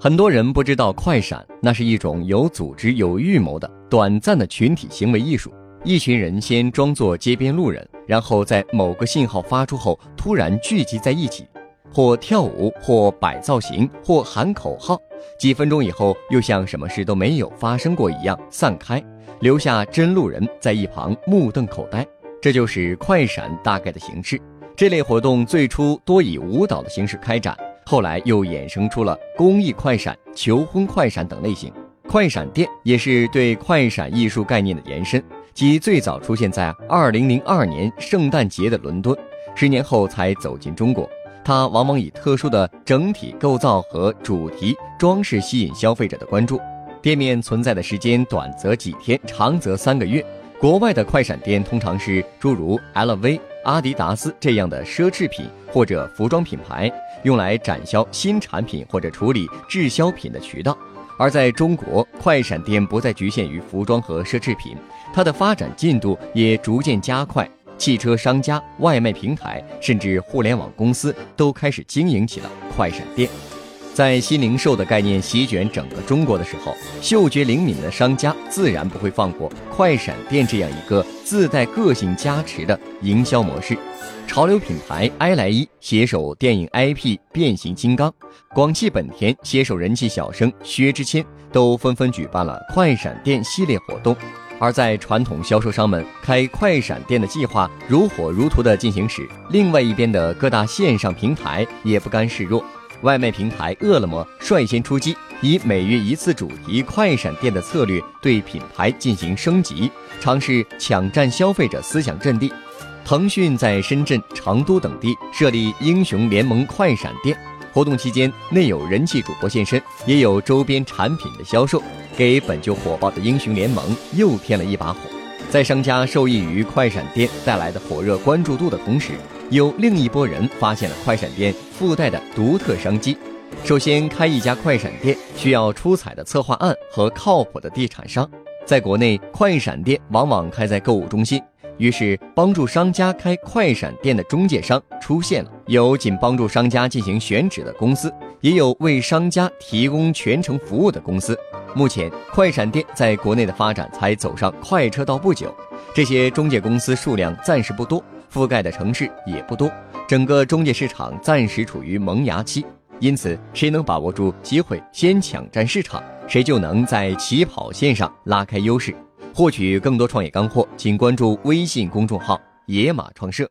很多人不知道快闪，那是一种有组织、有预谋的短暂的群体行为艺术。一群人先装作街边路人，然后在某个信号发出后突然聚集在一起，或跳舞，或摆造型，或喊口号。几分钟以后，又像什么事都没有发生过一样散开，留下真路人在一旁目瞪口呆。这就是快闪大概的形式。这类活动最初多以舞蹈的形式开展。后来又衍生出了公益快闪、求婚快闪等类型。快闪店也是对快闪艺术概念的延伸，即最早出现在2002年圣诞节的伦敦，十年后才走进中国。它往往以特殊的整体构造和主题装饰吸引消费者的关注。店面存在的时间短则几天，长则三个月。国外的快闪店通常是诸如 LV。阿迪达斯这样的奢侈品或者服装品牌，用来展销新产品或者处理滞销品的渠道。而在中国，快闪店不再局限于服装和奢侈品，它的发展进度也逐渐加快。汽车商家、外卖平台，甚至互联网公司都开始经营起了快闪店。在新零售的概念席卷整个中国的时候，嗅觉灵敏的商家自然不会放过快闪店这样一个自带个性加持的营销模式。潮流品牌埃莱伊携手电影 IP 变形金刚，广汽本田携手人气小生薛之谦，都纷纷举办了快闪店系列活动。而在传统销售商们开快闪店的计划如火如荼地进行时，另外一边的各大线上平台也不甘示弱。外卖平台饿了么率先出击，以每月一次主题快闪店的策略对品牌进行升级，尝试抢占消费者思想阵地。腾讯在深圳、成都等地设立英雄联盟快闪店，活动期间内有人气主播现身，也有周边产品的销售，给本就火爆的英雄联盟又添了一把火。在商家受益于快闪店带来的火热关注度的同时，有另一波人发现了快闪店附带的独特商机。首先，开一家快闪店需要出彩的策划案和靠谱的地产商。在国内，快闪店往往开在购物中心，于是帮助商家开快闪店的中介商出现了。有仅帮助商家进行选址的公司，也有为商家提供全程服务的公司。目前，快闪店在国内的发展才走上快车道不久，这些中介公司数量暂时不多。覆盖的城市也不多，整个中介市场暂时处于萌芽期，因此谁能把握住机会，先抢占市场，谁就能在起跑线上拉开优势。获取更多创业干货，请关注微信公众号“野马创社”。